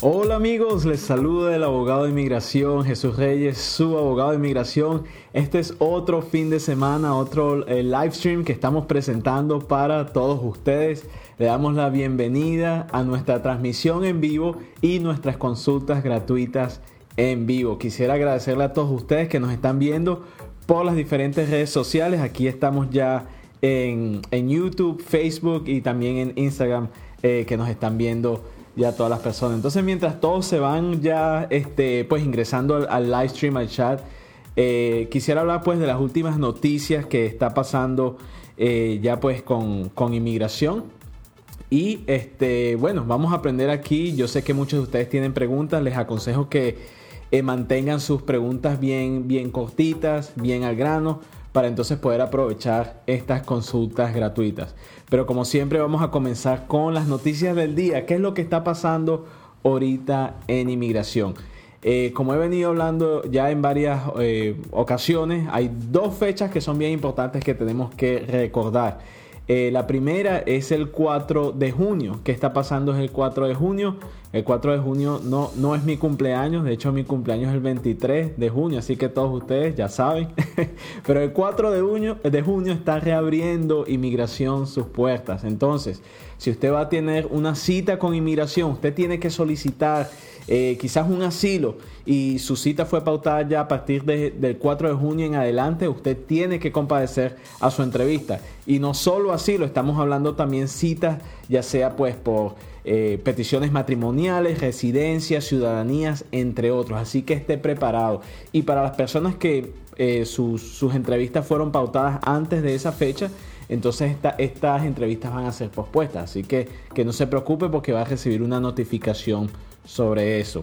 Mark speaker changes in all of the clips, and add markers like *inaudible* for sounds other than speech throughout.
Speaker 1: Hola amigos, les saluda el abogado de inmigración Jesús Reyes, su abogado de inmigración. Este es otro fin de semana, otro eh, live stream que estamos presentando para todos ustedes. Le damos la bienvenida a nuestra transmisión en vivo y nuestras consultas gratuitas en vivo. Quisiera agradecerle a todos ustedes que nos están viendo por las diferentes redes sociales. Aquí estamos ya en, YouTube, Facebook y también en Instagram eh, que nos están viendo ya todas las personas. Entonces, mientras todos se van ya este, pues ingresando al, live stream, al chat, eh, quisiera hablar pues de las últimas noticias que está pasando eh, ya pues con, inmigración. Y este, bueno, vamos a aprender aquí. Yo sé que muchos de ustedes tienen preguntas. Les aconsejo que eh, mantengan sus preguntas bien, bien cortitas, bien al grano para entonces poder aprovechar estas consultas gratuitas. Pero como siempre vamos a comenzar con las noticias del día. ¿Qué es lo que está pasando ahorita en inmigración? Eh, como he venido hablando ya en varias eh, ocasiones, hay dos fechas que son bien importantes que tenemos que recordar. Eh, la primera es el 4 de junio. ¿Qué está pasando es el 4 de junio? El 4 de junio no, no es mi cumpleaños, de hecho mi cumpleaños es el 23 de junio, así que todos ustedes ya saben. *laughs* Pero el 4 de junio, de junio está reabriendo inmigración sus puertas. Entonces, si usted va a tener una cita con inmigración, usted tiene que solicitar eh, quizás un asilo y su cita fue pautada ya a partir del 4 de junio en adelante, usted tiene que compadecer a su entrevista. Y no solo asilo, estamos hablando también citas, ya sea pues por eh, peticiones matrimoniales, residencias, ciudadanías, entre otros. Así que esté preparado. Y para las personas que eh, sus, entrevistas fueron pautadas antes de esa fecha, entonces estas entrevistas van a ser pospuestas. Así que que no se preocupe porque va a recibir una notificación sobre eso.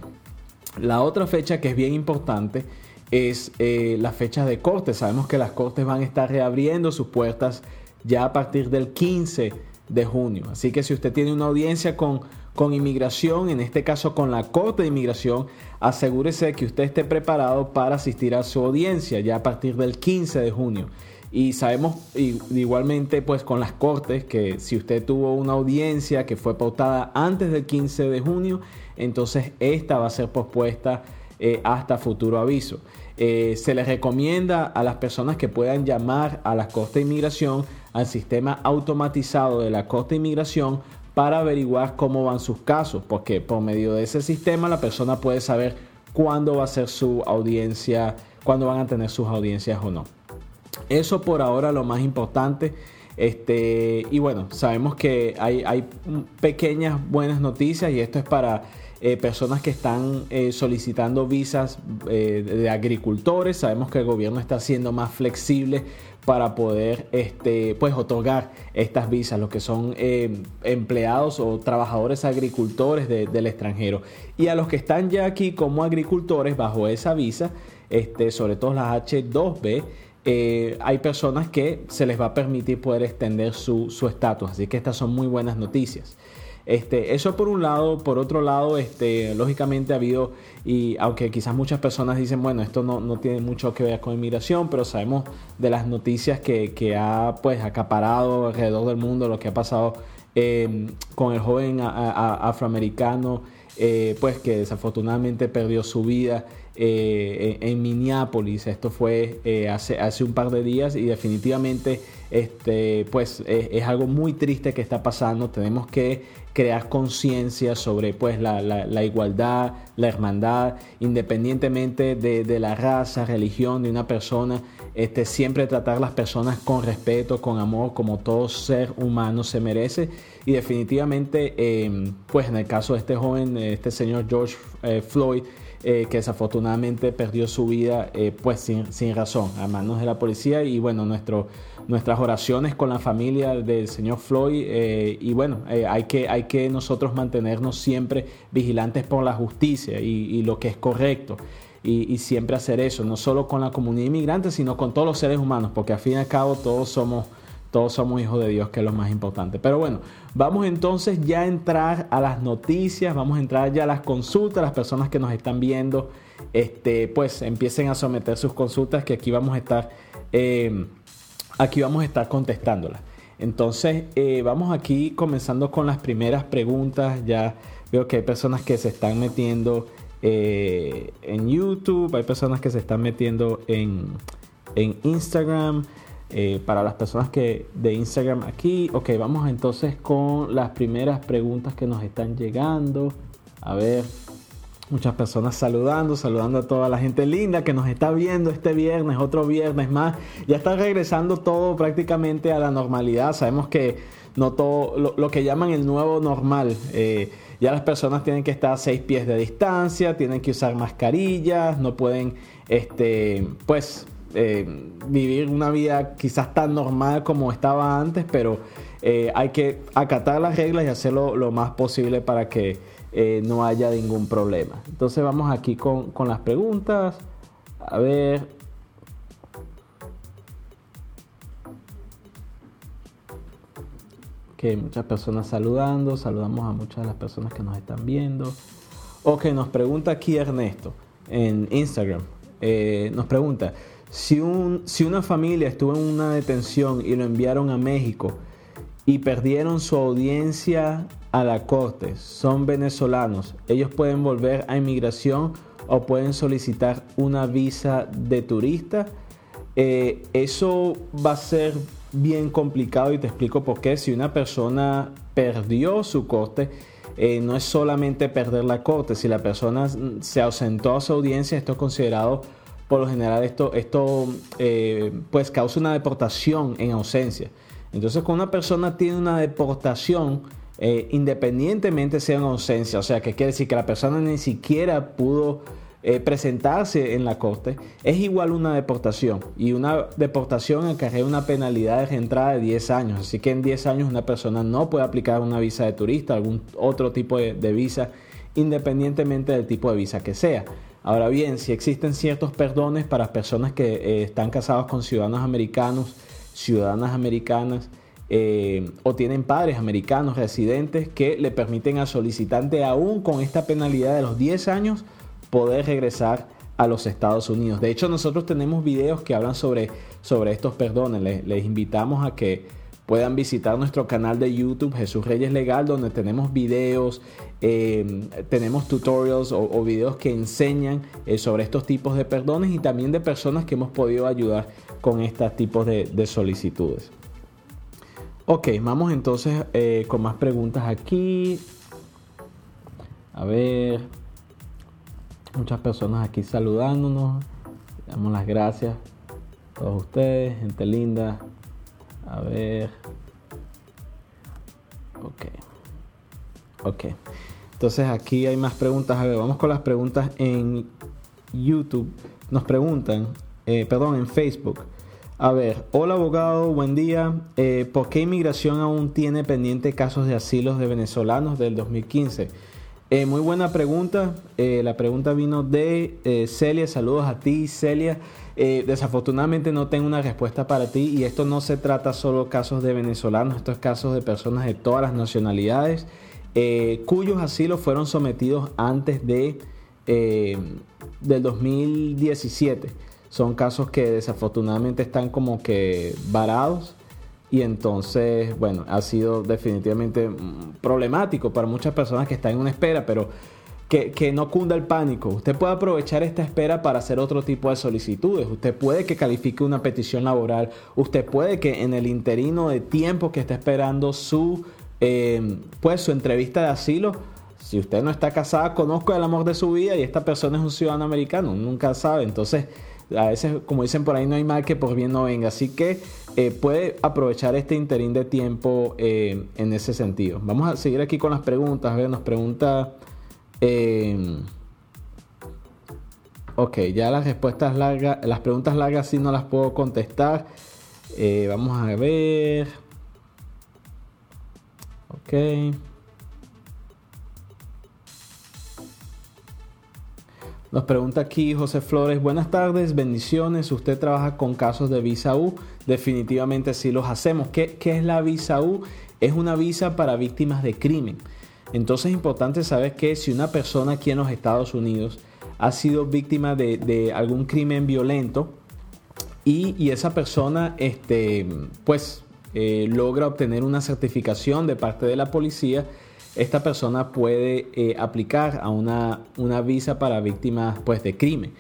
Speaker 1: La otra fecha que es bien importante es eh, la fecha de corte. Sabemos que las cortes van a estar reabriendo sus puertas ya a partir del 15 de junio. Así que si usted tiene una audiencia con, con inmigración, en este caso con la Corte de Inmigración, asegúrese que usted esté preparado para asistir a su audiencia ya a partir del 15 de junio. Y sabemos igualmente pues con las cortes que si usted tuvo una audiencia que fue pautada antes del 15 de junio, entonces esta va a ser pospuesta eh, hasta futuro aviso. Eh, se les recomienda a las personas que puedan llamar a la Corte de Inmigración, al sistema automatizado de la Corte de Inmigración, para averiguar cómo van sus casos, porque por medio de ese sistema la persona puede saber cuándo va a ser su audiencia, cuándo van a tener sus audiencias o no. Eso por ahora lo más importante. Este, y bueno, sabemos que hay, hay pequeñas buenas noticias y esto es para eh, personas que están eh, solicitando visas eh, de agricultores. Sabemos que el gobierno está siendo más flexible para poder este, pues, otorgar estas visas, los que son empleados o trabajadores agricultores del extranjero. Y a los que están ya aquí como agricultores bajo esa visa, este, sobre todo las H2B, hay personas que se les va a permitir poder extender su estatus. Así que estas son muy buenas noticias. Este, eso por un lado, por otro lado, este, lógicamente ha habido, y aunque quizás muchas personas dicen, bueno, esto no, tiene mucho que ver con inmigración, pero sabemos de las noticias que, ha pues acaparado alrededor del mundo, lo que ha pasado em, con el joven afroamericano, eh, pues que desafortunadamente perdió su vida eh, en, Minneapolis. Esto fue eh, hace, hace un par de días y definitivamente este, pues es, algo muy triste que está pasando. Tenemos que crear conciencia sobre pues la, igualdad, la hermandad, independientemente de, la raza, religión de una persona. Este, siempre tratar a las personas con respeto, con amor, como todo ser humano se merece. Y definitivamente, em, pues en el caso de este joven, este señor George eh, Floyd, eh, que desafortunadamente perdió su vida eh, pues sin, sin, razón a manos de la policía y bueno, nuestras oraciones con la familia del señor Floyd eh, y bueno, hay, que, hay que nosotros mantenernos siempre vigilantes por la justicia y, lo que es correcto. Y, y, siempre hacer eso, no solo con la comunidad inmigrante, sino con todos los seres humanos, porque al fin y al cabo todos somos todos somos hijos de Dios, que es lo más importante. Pero bueno, vamos entonces ya a entrar a las noticias, vamos a entrar ya a las consultas, las personas que nos están viendo, este, pues empiecen a someter sus consultas, que aquí vamos a estar, eh, aquí vamos a estar contestándolas. Entonces, eh, vamos aquí comenzando con las primeras preguntas. Ya Veo que hay personas que se están metiendo eh, en YouTube, hay personas que se están metiendo en, en Instagram. Eh, para las personas que de Instagram aquí, ok, vamos entonces con las primeras preguntas que nos están llegando. A ver, muchas personas saludando, saludando a toda la gente linda que nos está viendo este viernes, otro viernes más. Ya está regresando todo prácticamente a la normalidad. Sabemos que no todo lo, que llaman el nuevo normal. Eh, ya las personas tienen que estar a seis pies de distancia, tienen que usar mascarillas, no pueden, este, pues, eh, vivir una vida quizás tan normal como estaba antes, pero eh, hay que acatar las reglas y hacerlo lo más posible para que eh, no haya ningún problema. Entonces vamos aquí con, con las preguntas. A ver. Que muchas personas saludando. Saludamos a muchas de las personas que nos están viendo. Ok, nos pregunta aquí Ernesto en Instagram. nos pregunta, si, un, si una familia estuvo en una detención y lo enviaron a México y perdieron su audiencia a la corte, son venezolanos, ellos pueden volver a inmigración o pueden solicitar una visa de turista. Eh, eso va a ser bien complicado y te explico por qué. Si una persona perdió su corte, eh, no es solamente perder la corte. Si la persona se ausentó a su audiencia, esto es considerado por lo general esto, esto eh, pues causa una deportación en ausencia. Entonces, cuando una persona tiene una deportación, eh, independientemente sea en ausencia, o sea, que quiere decir que la persona ni siquiera pudo eh, presentarse en la corte, es igual una deportación. Y una deportación acarrea una penalidad de reentrada de 10 años. Así que en 10 años una persona no puede aplicar una visa de turista, algún otro tipo de visa, independientemente del tipo de visa que sea. Ahora bien, si existen ciertos perdones para personas que eh, están casados con ciudadanos americanos, ciudadanas americanas, eh, o tienen padres americanos residentes que le permiten al solicitante, aún con esta penalidad de los 10 años, poder regresar a los Estados Unidos. De hecho, nosotros tenemos videos que hablan sobre, sobre estos perdones. les invitamos a que puedan visitar nuestro canal de YouTube Jesús Reyes Legal, donde tenemos videos, em, tenemos tutorials o, videos que enseñan eh, sobre estos tipos de perdones y también de personas que hemos podido ayudar con estos tipos de, solicitudes. Ok, vamos entonces eh, con más preguntas aquí. A ver, muchas personas aquí saludándonos. Damos las gracias a todos ustedes, gente linda. A ver. Ok. Ok. Entonces aquí hay más preguntas. A ver, vamos con las preguntas en YouTube. Nos preguntan, eh, perdón, en Facebook. A ver, hola abogado, buen día. Eh, ¿Por qué inmigración aún tiene pendiente casos de asilos de venezolanos del 2015? Eh, muy buena pregunta. la pregunta vino de Celia. Saludos a ti, Celia. Eh, desafortunadamente no tengo una respuesta para ti y esto no se trata solo casos de venezolanos, estos casos de personas de todas las nacionalidades eh, cuyos asilos fueron sometidos antes de eh, del 2017. Son casos que desafortunadamente están como que varados y entonces, bueno, ha sido definitivamente mm, problemático para muchas personas que están en una espera, pero que, no cunda el pánico. Usted puede aprovechar esta espera para hacer otro tipo de solicitudes. Usted puede que califique una petición laboral. Usted puede que en el interino de tiempo que está esperando su, eh, pues, su entrevista de asilo, si usted no está casada, conozco el amor de su vida y esta persona es un ciudadano americano. Nunca sabe. Entonces, a veces, como dicen por ahí, no hay mal que por bien no venga. Así que eh, puede aprovechar este interín de tiempo eh, en ese sentido. Vamos a seguir aquí con las preguntas. A ver, nos pregunta... Em, ok, ya las respuestas largas, las preguntas largas sí no las puedo contestar. Eh, vamos a ver. Ok. Nos pregunta aquí José Flores, buenas tardes, bendiciones. Usted trabaja con casos de visa U. Definitivamente sí los hacemos. ¿Qué, qué es la visa U? Es una visa para víctimas de crimen. Entonces es importante saber que si una persona aquí en los Estados Unidos ha sido víctima de, algún crimen violento y, esa persona este, pues, eh, logra obtener una certificación de parte de la policía, esta persona puede eh, aplicar a una, una, visa para víctimas pues, de crimen.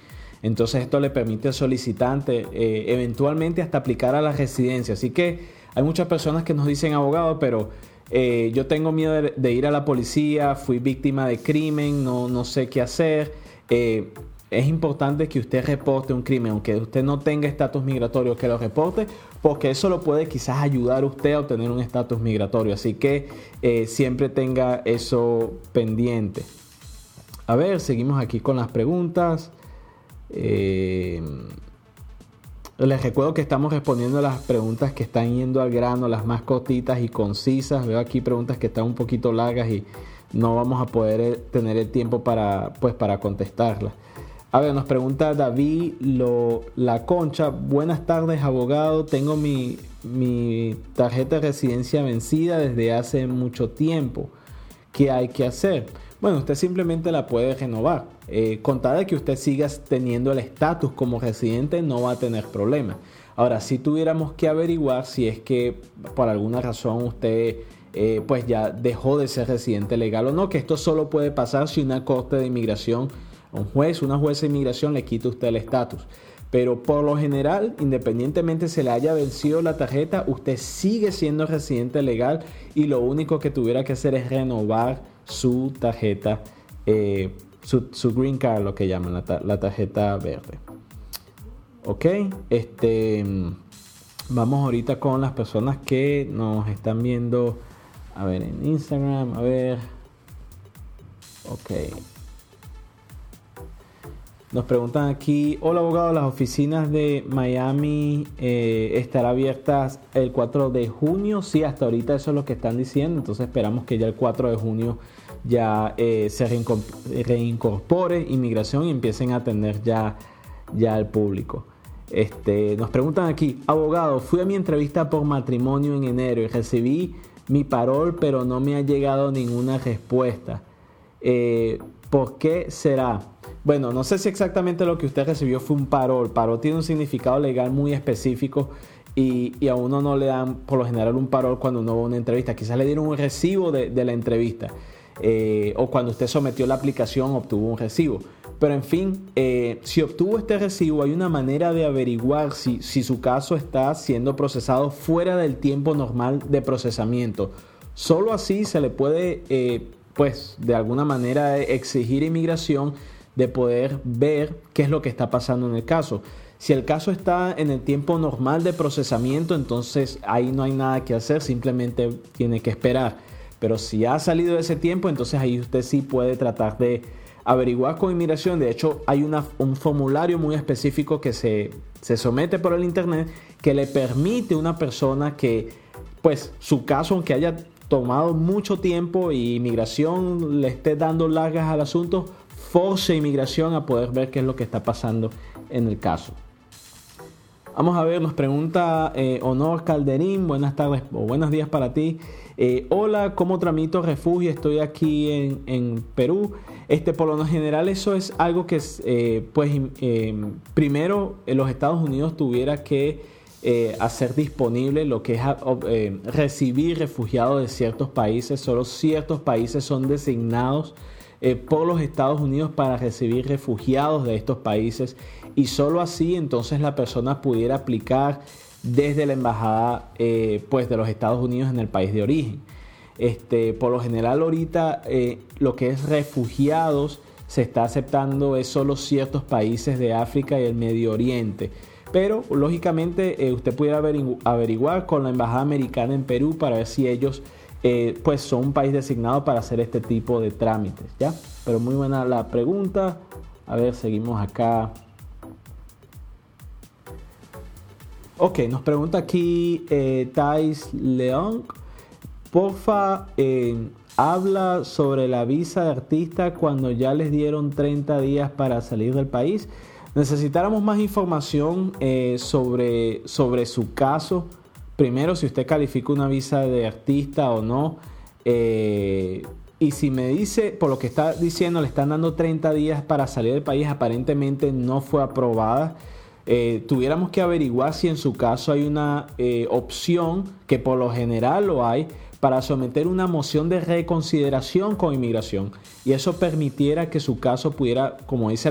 Speaker 1: Entonces esto le permite al solicitante eh, eventualmente hasta aplicar a la residencia. Así que hay muchas personas que nos dicen abogado, pero eh, yo tengo miedo de, ir a la policía, fui víctima de crimen, no, no sé qué hacer. es importante que usted reporte un crimen, aunque usted no tenga estatus migratorio, que lo reporte, porque eso lo puede quizás ayudar a usted a obtener un estatus migratorio. Así que eh, siempre tenga eso pendiente. A ver, seguimos aquí con las preguntas. Eh, les recuerdo que estamos respondiendo las preguntas que están yendo al grano, las más cortitas y concisas. Veo aquí preguntas que están un poquito largas y no vamos a poder eh, tener el tiempo para, pues, para contestarlas. A ver, nos pregunta David lo, La Concha. Buenas tardes, abogado. Tengo mi, tarjeta de residencia vencida desde hace mucho tiempo. ¿Qué hay que hacer? Bueno, usted simplemente la puede renovar. Eh, de que usted siga teniendo el estatus como residente, no va a tener problema. Ahora, si tuviéramos que averiguar si es que por alguna razón usted eh, pues ya dejó de ser residente legal o no, que esto solo puede pasar si una corte de inmigración un juez, una jueza de inmigración le quita usted el estatus. Pero por lo general, independientemente se le haya vencido la tarjeta, usted sigue siendo residente legal y lo único que tuviera que hacer es renovar su tarjeta, eh, su, green card, lo que llaman la, tarjeta verde. Ok, este, vamos ahorita con las personas que nos están viendo, a ver, en Instagram, a ver. Ok, nos preguntan aquí, hola abogado, las oficinas de Miami eh, estarán abiertas el 4 de junio. Sí, hasta ahorita eso es lo que están diciendo. Entonces esperamos que ya el 4 de junio ya eh, se reincorpore inmigración y empiecen a atender ya, ya al público. Este, nos preguntan aquí, abogado, fui a mi entrevista por matrimonio en enero y recibí mi parol, pero no me ha llegado ninguna respuesta. Eh, ¿Por qué será? Bueno, no sé si exactamente lo que usted recibió fue un parol. Parol tiene un significado legal muy específico y, a uno no le dan por lo general un parol cuando uno va a una entrevista. Quizás le dieron un recibo de, la entrevista. Eh, o cuando usted sometió la aplicación obtuvo un recibo. Pero en fin, eh, si obtuvo este recibo, hay una manera de averiguar si, su caso está siendo procesado fuera del tiempo normal de procesamiento. Solo así se le puede, eh, pues, de alguna manera exigir inmigración de poder ver qué es lo que está pasando en el caso. Si el caso está en el tiempo normal de procesamiento, entonces ahí no hay nada que hacer, simplemente tiene que esperar. Pero si ha salido de ese tiempo, entonces ahí usted sí puede tratar de averiguar con inmigración. De hecho, hay un formulario muy específico que se, se somete por el internet que le permite a una persona que, pues, su caso, aunque haya tomado mucho tiempo y inmigración le esté dando largas al asunto, force inmigración a poder ver qué es lo que está pasando en el caso. Vamos a ver, nos pregunta eh, Honor Calderín, buenas tardes o buenos días para ti. Eh, hola, ¿cómo tramito refugio? Estoy aquí en, Perú. Este, por lo general eso es algo que, eh, pues, primero en los Estados Unidos tuviera que hacer disponible lo que es recibir refugiados de ciertos países. Solo ciertos países son designados eh, por los Estados Unidos para recibir refugiados de estos países y solo así entonces la persona pudiera aplicar desde la embajada eh, pues de los Estados Unidos en el país de origen. Este, por lo general ahorita eh, lo que es refugiados se está aceptando es solo ciertos países de África y el Medio Oriente. Pero lógicamente usted pudiera averiguar con la embajada americana en Perú para ver si ellos eh, pues son un país designado para hacer este tipo de trámites, ¿ya? Pero muy buena la pregunta. A ver, seguimos acá. Ok, nos pregunta aquí eh, Thais León. Porfa, eh, habla sobre la visa de artista cuando ya les dieron 30 días para salir del país. Necesitáramos más información eh, sobre, sobre su caso primero si usted califica una visa de artista o no. Eh, y si me dice, por lo que está diciendo, le están dando 30 días para salir del país, aparentemente no fue aprobada. Eh, tuviéramos que averiguar si en su caso hay una eh, opción, que por lo general lo hay, para someter una moción de reconsideración con inmigración y eso permitiera que su caso pudiera, como dice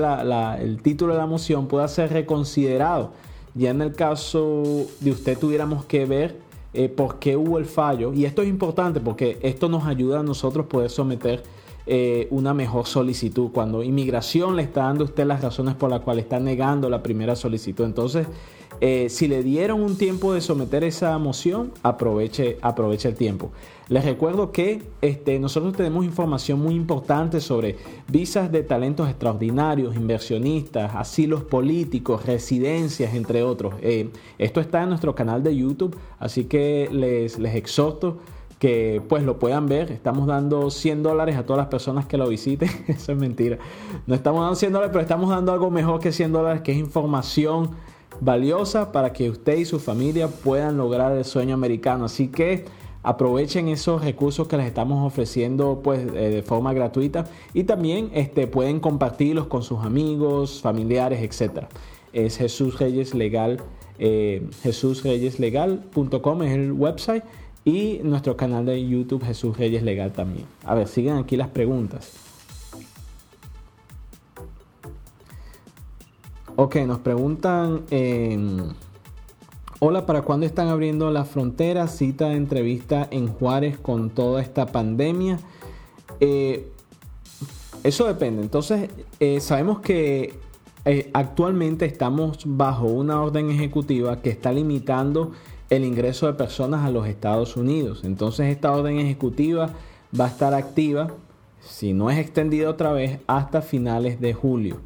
Speaker 1: el título de la moción, pueda ser reconsiderado. Ya en el caso de usted tuviéramos que ver eh, por qué hubo el fallo y esto es importante porque esto nos ayuda a nosotros poder someter eh, una mejor solicitud. Cuando inmigración le está dando a usted las razones por las cuales está negando la primera solicitud. Entonces, eh, si le dieron un tiempo de someter esa moción, aproveche, aproveche el tiempo. Les recuerdo que este, nosotros tenemos información muy importante sobre visas de talentos extraordinarios, inversionistas, asilos políticos, residencias, entre otros. Eh, esto está en nuestro canal de YouTube, así que les, les exhorto que pues lo puedan ver. Estamos dando 100 dólares a todas las personas que lo visiten. *laughs* Eso es mentira. No estamos dando 100 dólares, pero estamos dando algo mejor que 100 dólares, que es información valiosa para que usted y su familia puedan lograr el sueño americano. Así que aprovechen esos recursos que les estamos ofreciendo pues eh, de forma gratuita y también este, pueden compartirlos con sus amigos, familiares, etc. Es Jesús Reyes Legal, eh, jesusreyeslegal.com es el website y nuestro canal de YouTube Jesús Reyes Legal también. A ver, siguen aquí las preguntas. Ok, nos preguntan, em, hola, ¿para cuándo están abriendo la frontera? Cita de entrevista en Juárez con toda esta pandemia. Eh, eso depende. Entonces, eh, sabemos que eh, actualmente estamos bajo una orden ejecutiva que está limitando el ingreso de personas a los Estados Unidos. Entonces, esta orden ejecutiva va a estar activa, si no es extendida otra vez, hasta finales de julio.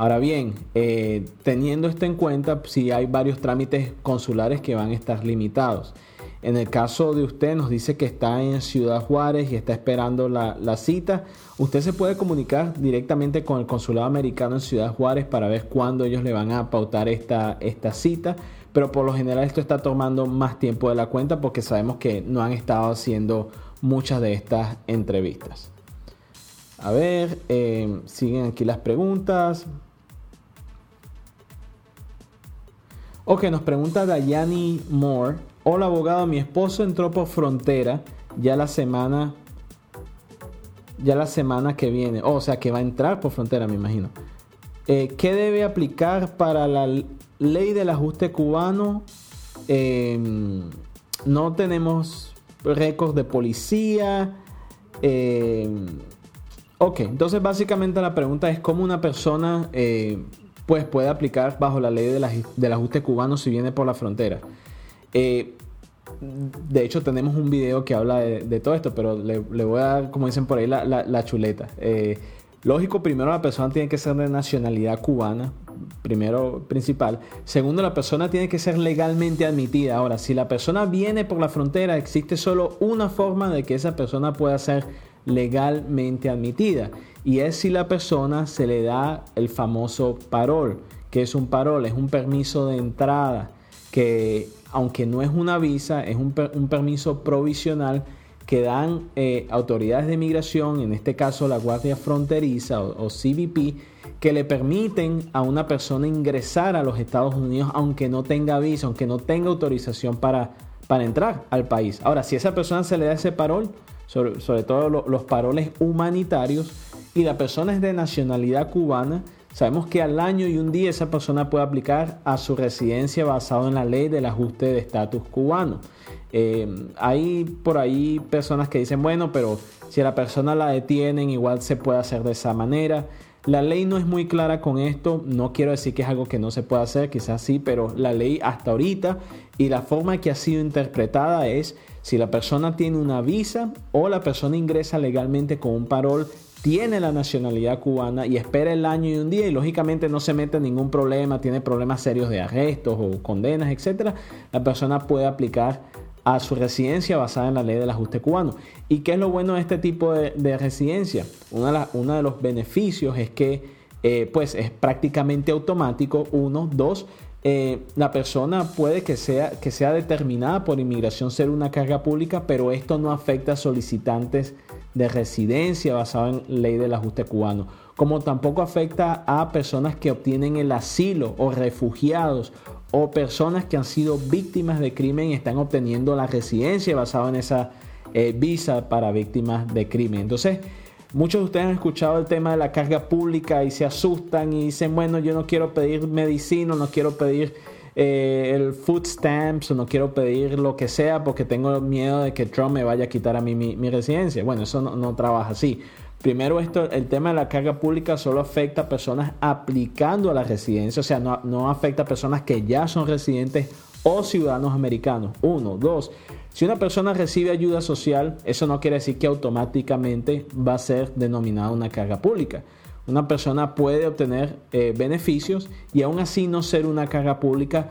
Speaker 1: Ahora bien, eh, teniendo esto en cuenta, si hay varios trámites consulares que van a estar limitados. En el caso de usted, nos dice que está en Ciudad Juárez y está esperando la, cita. Usted se puede comunicar directamente con el consulado americano en Ciudad Juárez para ver cuándo ellos le van a pautar esta, esta cita. Pero por lo general esto está tomando más tiempo de la cuenta porque sabemos que no han estado haciendo muchas de estas entrevistas. A ver, eh, siguen aquí las preguntas. Ok, nos pregunta Dayani Moore. Hola abogado, mi esposo entró por frontera ya la semana ya la semana que viene. o sea, que va a entrar por frontera, me imagino. Eh, ¿Qué debe aplicar para la ley del ajuste cubano? Em, no tenemos récords de policía. Em, ok, entonces básicamente la pregunta es cómo una persona eh, pues puede aplicar bajo la ley del ajuste cubano si viene por la frontera. Eh, de hecho, tenemos un video que habla de, todo esto, pero le, voy a dar, como dicen por ahí, la, chuleta. Eh, lógico, primero la persona tiene que ser de nacionalidad cubana, primero principal. Segundo, la persona tiene que ser legalmente admitida. Ahora, si la persona viene por la frontera, existe solo una forma de que esa persona pueda ser legalmente admitida y es si la persona se le da el famoso parol. que es un parol? Es un permiso de entrada que aunque no es una visa, es un, permiso provisional que dan eh, autoridades de migración, en este caso la Guardia Fronteriza o, CBP, que le permiten a una persona ingresar a los Estados Unidos aunque no tenga visa, aunque no tenga autorización para, para entrar al país. Ahora, si a esa persona se le da ese parol, sobre, todo los paroles humanitarios, y la persona es de nacionalidad cubana, sabemos que al año y un día esa persona puede aplicar a su residencia basado en la ley del ajuste de estatus cubano. Eh, hay por ahí personas que dicen, bueno, pero si a la persona la detienen, igual se puede hacer de esa manera. La ley no es muy clara con esto, no quiero decir que es algo que no se puede hacer, quizás sí, pero la ley hasta ahorita y la forma que ha sido interpretada es si la persona tiene una visa o la persona ingresa legalmente con un parol tiene la nacionalidad cubana y espera el año y un día y lógicamente no se mete en ningún problema, tiene problemas serios de arrestos o condenas, etcétera, la persona puede aplicar a su residencia basada en la ley del ajuste cubano. ¿Y qué es lo bueno de este tipo de, residencia? Uno de, los beneficios es que eh, pues es prácticamente automático, uno, dos, eh, la persona puede que sea, que sea determinada por inmigración ser una carga pública, pero esto no afecta a solicitantes de residencia basado en ley del ajuste cubano, como tampoco afecta a personas que obtienen el asilo o refugiados o personas que han sido víctimas de crimen y están obteniendo la residencia basada en esa, eh, visa para víctimas de crimen. Entonces, muchos de ustedes han escuchado el tema de la carga pública y se asustan y dicen, bueno, yo no quiero pedir medicina, no quiero pedir eh, el food stamps o no quiero pedir lo que sea porque tengo miedo de que Trump me vaya a quitar a mí mi, residencia. Bueno, eso no, no trabaja así. Primero, esto, el tema de la carga pública solo afecta a personas aplicando a la residencia, o sea, no, no afecta a personas que ya son residentes o ciudadanos americanos. Uno, dos, si una persona recibe ayuda social, eso no quiere decir que automáticamente va a ser denominada una carga pública. Una persona puede obtener eh, beneficios y aún así no ser una carga pública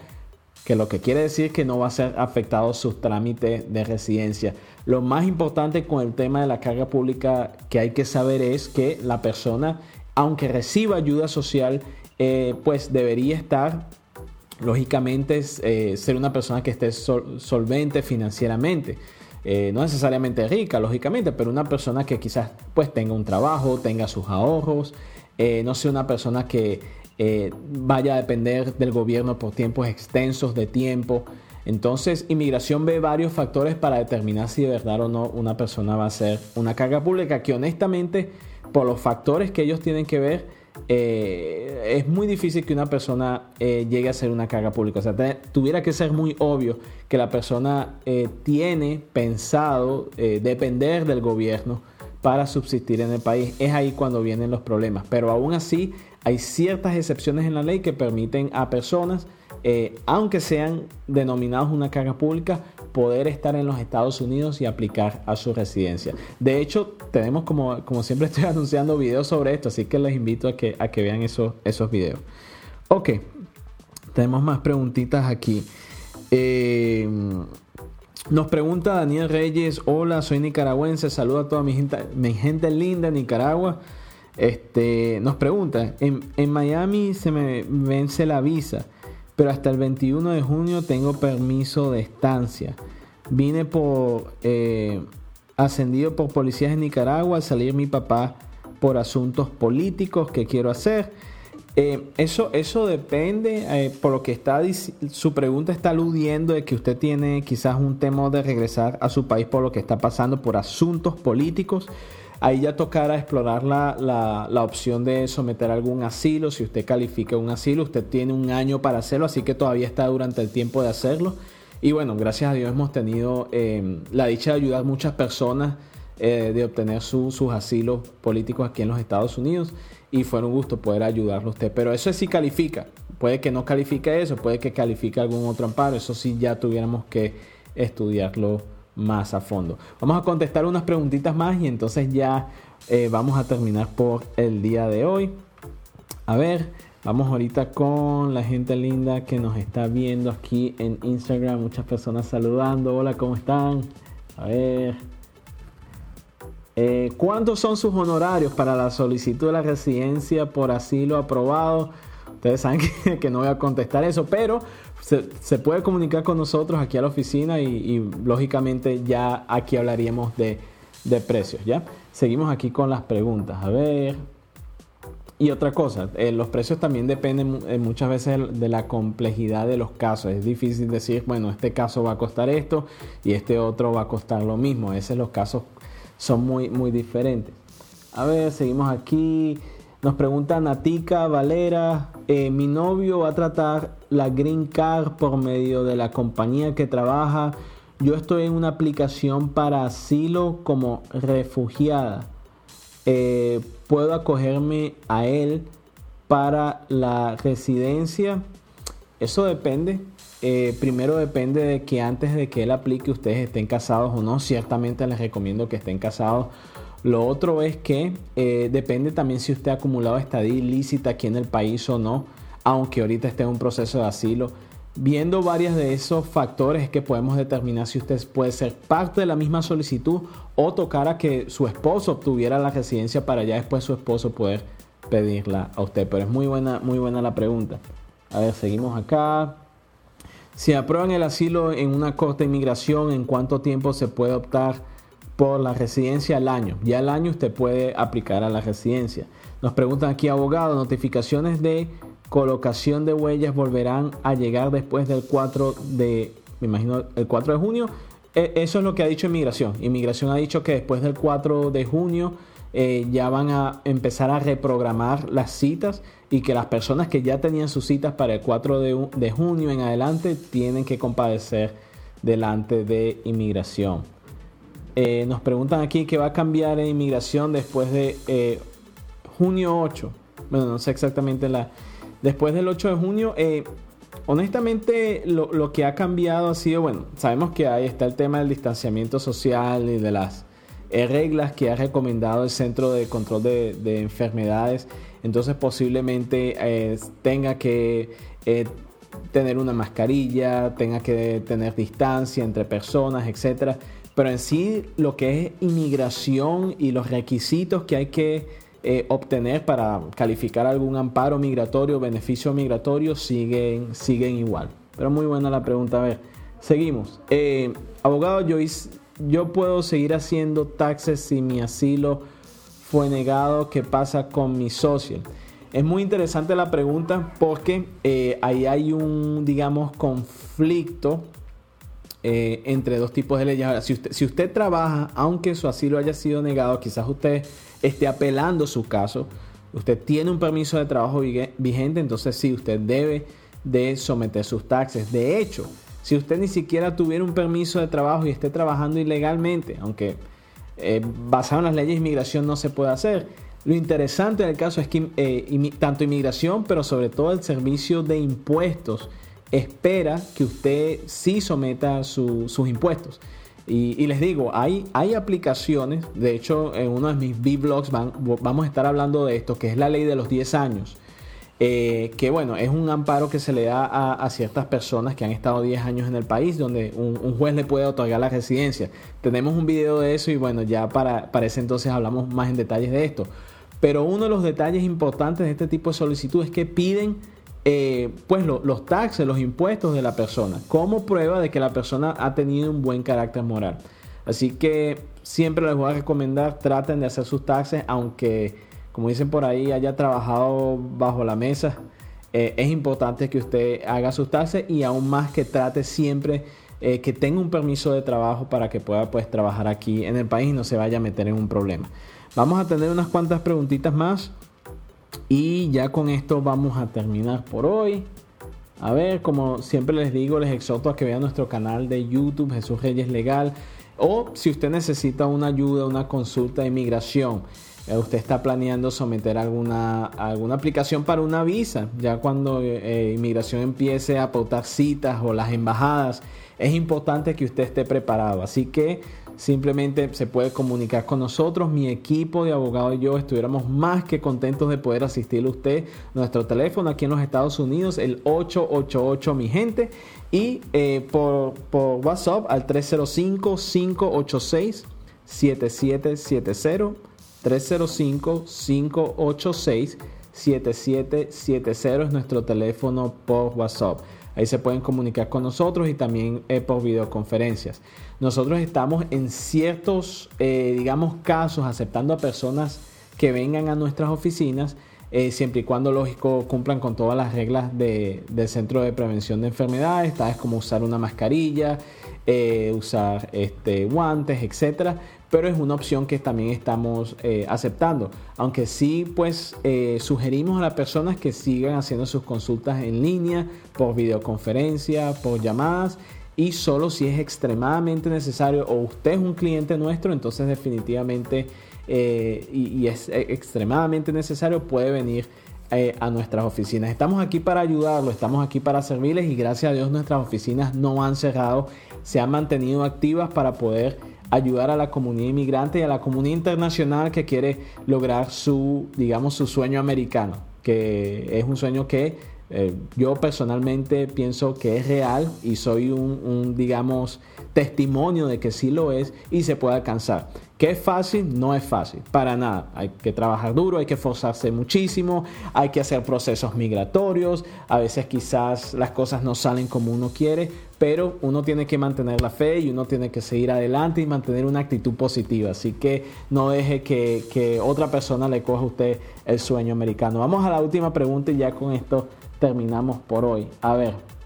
Speaker 1: que lo que quiere decir que no va a ser afectado sus trámites de residencia. Lo más importante con el tema de la carga pública que hay que saber es que la persona, aunque reciba ayuda social, eh, pues debería estar, lógicamente, eh, ser una persona que esté solvente financieramente. Eh, no necesariamente rica, lógicamente, pero una persona que quizás pues tenga un trabajo, tenga sus ahorros, no sea una persona que eh, vaya a depender del gobierno por tiempos extensos de tiempo. Entonces, inmigración ve varios factores para determinar si de verdad o no una persona va a ser una carga pública, que honestamente, por los factores que ellos tienen que ver, eh, es muy difícil que una persona eh, llegue a ser una carga pública. O sea, tuviera que ser muy obvio que la persona tiene pensado depender del gobierno para subsistir en el país. Es ahí cuando vienen los problemas. Pero aún así, hay ciertas excepciones en la ley que permiten a personas, eh, aunque sean denominados una carga pública, poder estar en los Estados Unidos y aplicar a su residencia. De hecho, tenemos como, como siempre *laughs* estoy anunciando videos sobre esto, así que les invito a que, a que vean esos, esos videos. Ok, tenemos más preguntitas aquí. Eh, nos pregunta Daniel Reyes, hola, soy nicaragüense, saludo a toda mi gente, mi gente linda de Nicaragua. Este, nos pregunta, en, Miami se me vence la visa, pero hasta el 21 de junio tengo permiso de estancia. Vine por eh, ascendido por policías en Nicaragua al salir mi papá por asuntos políticos que quiero hacer. Eh, eso, eso depende, eh, por lo que está su pregunta está aludiendo de que usted tiene quizás un temor de regresar a su país por lo que está pasando por asuntos políticos. Ahí ya tocará explorar la, opción de someter algún asilo. Si usted califica un asilo, usted tiene un año para hacerlo, así que todavía está durante el tiempo de hacerlo. Y bueno, gracias a Dios hemos tenido eh, la dicha de ayudar a muchas personas eh, de obtener sus asilos políticos aquí en los Estados Unidos. Y fue un gusto poder ayudarlo a usted. Pero eso sí califica. Puede que no califique eso, puede que califique algún otro amparo. Eso sí ya tuviéramos que estudiarlo más a fondo. Vamos a contestar unas preguntitas más y entonces ya eh, vamos a terminar por el día de hoy. A ver, vamos ahorita con la gente linda que nos está viendo aquí en Instagram. Muchas personas saludando. Hola, ¿cómo están? A ver. Eh, ¿Cuántos son sus honorarios para la solicitud de la residencia por asilo aprobado? Ustedes saben *laughs* que, no voy a contestar eso, pero se, puede comunicar con nosotros aquí a la oficina y, lógicamente ya aquí hablaríamos de, precios, ¿ya? Seguimos aquí con las preguntas. A ver. Y otra cosa, eh, los precios también dependen eh, muchas veces de la complejidad de los casos. Es difícil decir, bueno, este caso va a costar esto y este otro va a costar lo mismo. A veces los casos son muy, muy diferentes. A ver, seguimos aquí. Nos pregunta Natica Valera, eh, mi novio va a tratar la Green Card por medio de la compañía que trabaja. Yo estoy en una aplicación para asilo como refugiada. Eh, ¿Puedo acogerme a él para la residencia? Eso depende. Eh, primero depende de que antes de que él aplique ustedes estén casados o no. Ciertamente les recomiendo que estén casados lo otro es que eh, depende también si usted ha acumulado estadía ilícita aquí en el país o no, aunque ahorita esté en un proceso de asilo. Viendo varios de esos factores es que podemos determinar si usted puede ser parte de la misma solicitud o tocar a que su esposo obtuviera la residencia para ya después su esposo poder pedirla a usted. Pero es muy buena, muy buena la pregunta. A ver, seguimos acá. Si aprueban el asilo en una corte de inmigración, ¿en cuánto tiempo se puede optar? Por la residencia al año. Ya al año usted puede aplicar a la residencia. Nos preguntan aquí, abogado, notificaciones de colocación de huellas volverán a llegar después del 4 de, me imagino, el 4 de junio. e, eso es lo que ha dicho Inmigración. Inmigración ha dicho que después del 4 de junio eh, ya van a empezar a reprogramar las citas y que las personas que ya tenían sus citas para el 4 de, junio en adelante tienen que compadecer delante de inmigración. Eh, nos preguntan aquí qué va a cambiar en inmigración después de eh, junio 8. Bueno, no sé exactamente la... Después del 8 de junio, honestamente lo, lo, que ha cambiado ha sido, bueno, sabemos que ahí está el tema del distanciamiento social y de las eh, reglas que ha recomendado el Centro de Control de, Enfermedades. Entonces posiblemente eh, tenga que eh, tener una mascarilla, tenga que tener distancia entre personas, etc. Pero en sí lo que es inmigración y los requisitos que hay que obtener para calificar algún amparo migratorio, beneficio migratorio, siguen, siguen igual. Pero muy buena la pregunta. A ver, seguimos. abogado Joyce yo puedo seguir haciendo taxes si mi asilo fue negado. ¿Qué pasa con mi social? Es muy interesante la pregunta porque eh, ahí hay un, digamos, conflicto eh, entre dos tipos de leyes. Ahora, si usted, si usted trabaja, aunque su asilo haya sido negado, quizás usted esté apelando su caso, usted tiene un permiso de trabajo vigente, entonces sí, usted debe de someter sus taxes. De hecho, si usted ni siquiera tuviera un permiso de trabajo y esté trabajando ilegalmente, aunque eh, basado en las leyes de inmigración no se puede hacer, lo interesante del caso es que eh, tanto inmigración, pero sobre todo el servicio de impuestos, espera que usted sí someta sus impuestos. Y, les digo, hay, hay aplicaciones, de hecho en uno de mis B-blogs vamos a estar hablando de esto, que es la ley de los 10 años. Eh, que bueno, es un amparo que se le da a, ciertas personas que han estado 10 años en el país, donde un, juez le puede otorgar la residencia. Tenemos un video de eso y bueno, ya para, para ese entonces hablamos más en detalles de esto. Pero uno de los detalles importantes de este tipo de solicitud es que piden eh, pues los taxes, los impuestos de la persona, como prueba de que la persona ha tenido un buen carácter moral. Así que siempre les voy a recomendar, traten de hacer sus taxes, aunque como dicen por ahí, haya trabajado bajo la mesa, eh, es importante que usted haga sus taxes y aún más que trate siempre eh, que tenga un permiso de trabajo para que pueda pues trabajar aquí en el país y no se vaya a meter en un problema. Vamos a tener unas cuantas preguntitas más y ya con esto vamos a terminar por hoy. A ver, como siempre les digo, les exhorto a que vean nuestro canal de YouTube Jesús Reyes Legal o si usted necesita una ayuda, una consulta de inmigración eh, usted está planeando someter alguna, alguna aplicación para una visa, ya cuando eh, eh, inmigración empiece a aportar citas o las embajadas, es importante que usted esté preparado. Así que simplemente se puede comunicar con nosotros. Mi equipo de abogados y yo estuviéramos más que contentos de poder asistirle a usted. Nuestro teléfono aquí en los Estados Unidos, el 888 mi gente. Y por, por WhatsApp al 305-586-7770. 305-586-7770 es nuestro teléfono por WhatsApp. Ahí se pueden comunicar con nosotros y también eh, por videoconferencias. Nosotros estamos en ciertos, eh, digamos, casos aceptando a personas que vengan a nuestras oficinas, eh, siempre y cuando, lógico, cumplan con todas las reglas del Centro de Prevención de Enfermedades, tales como usar una mascarilla, usar este, guantes, etcétera pero es una opción que también estamos eh, aceptando. Aunque sí, pues eh, sugerimos a las personas que sigan haciendo sus consultas en línea, por videoconferencia, por llamadas. Y solo si es extremadamente necesario o usted es un cliente nuestro, entonces definitivamente eh, y, es extremadamente necesario, puede venir a nuestras oficinas. Estamos aquí para ayudarlo, estamos aquí para servirles y gracias a Dios nuestras oficinas no han cerrado, se han mantenido activas para poder ayudar a la comunidad inmigrante y a la comunidad internacional que quiere lograr su, digamos, su sueño americano, que es un sueño que eh, yo personalmente pienso que es real y soy un, digamos, testimonio de que sí lo es y se puede alcanzar. ¿Que es fácil? No es fácil, para nada. Hay que trabajar duro, hay que esforzarse muchísimo, hay que hacer procesos migratorios, a veces quizás las cosas no salen como uno quiere, pero uno tiene que mantener la fe y uno tiene que seguir adelante y mantener una actitud positiva. Así que no deje que, que otra persona le coja a usted el sueño americano. Vamos a la última pregunta y ya con esto terminamos por hoy. A ver.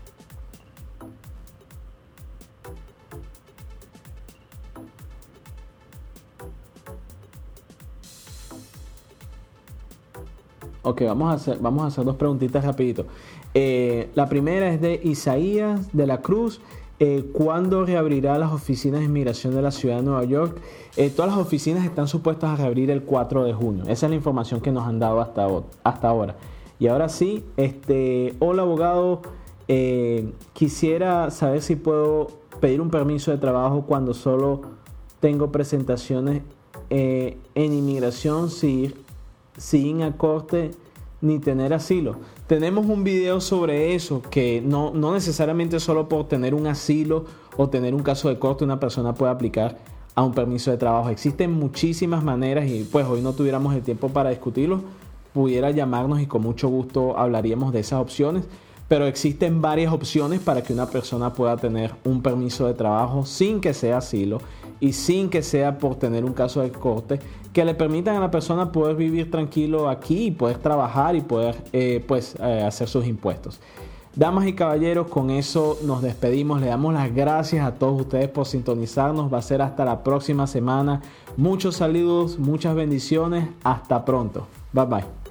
Speaker 1: Ok, vamos a hacer, vamos a hacer dos preguntitas rapidito. Eh, la primera es de Isaías de la Cruz. Eh, ¿Cuándo reabrirá las oficinas de inmigración de la ciudad de Nueva York? Eh, todas las oficinas están supuestas a reabrir el 4 de junio. Esa es la información que nos han dado hasta, hasta ahora. Y ahora sí, este, hola abogado, quisiera saber si puedo pedir un permiso de trabajo cuando solo tengo presentaciones en inmigración sin, sin corte ni tener asilo. Tenemos un video sobre eso, que no, no necesariamente solo por tener un asilo o tener un caso de corte una persona puede aplicar a un permiso de trabajo. Existen muchísimas maneras y pues hoy no tuviéramos el tiempo para discutirlo, pudiera llamarnos y con mucho gusto hablaríamos de esas opciones, pero existen varias opciones para que una persona pueda tener un permiso de trabajo sin que sea asilo y sin que sea por tener un caso de corte que le permitan a la persona poder vivir tranquilo aquí y poder trabajar y poder eh, pues, eh, hacer sus impuestos. Damas y caballeros, con eso nos despedimos. Le damos las gracias a todos ustedes por sintonizarnos. Va a ser hasta la próxima semana. Muchos saludos, muchas bendiciones. Hasta pronto. Bye bye.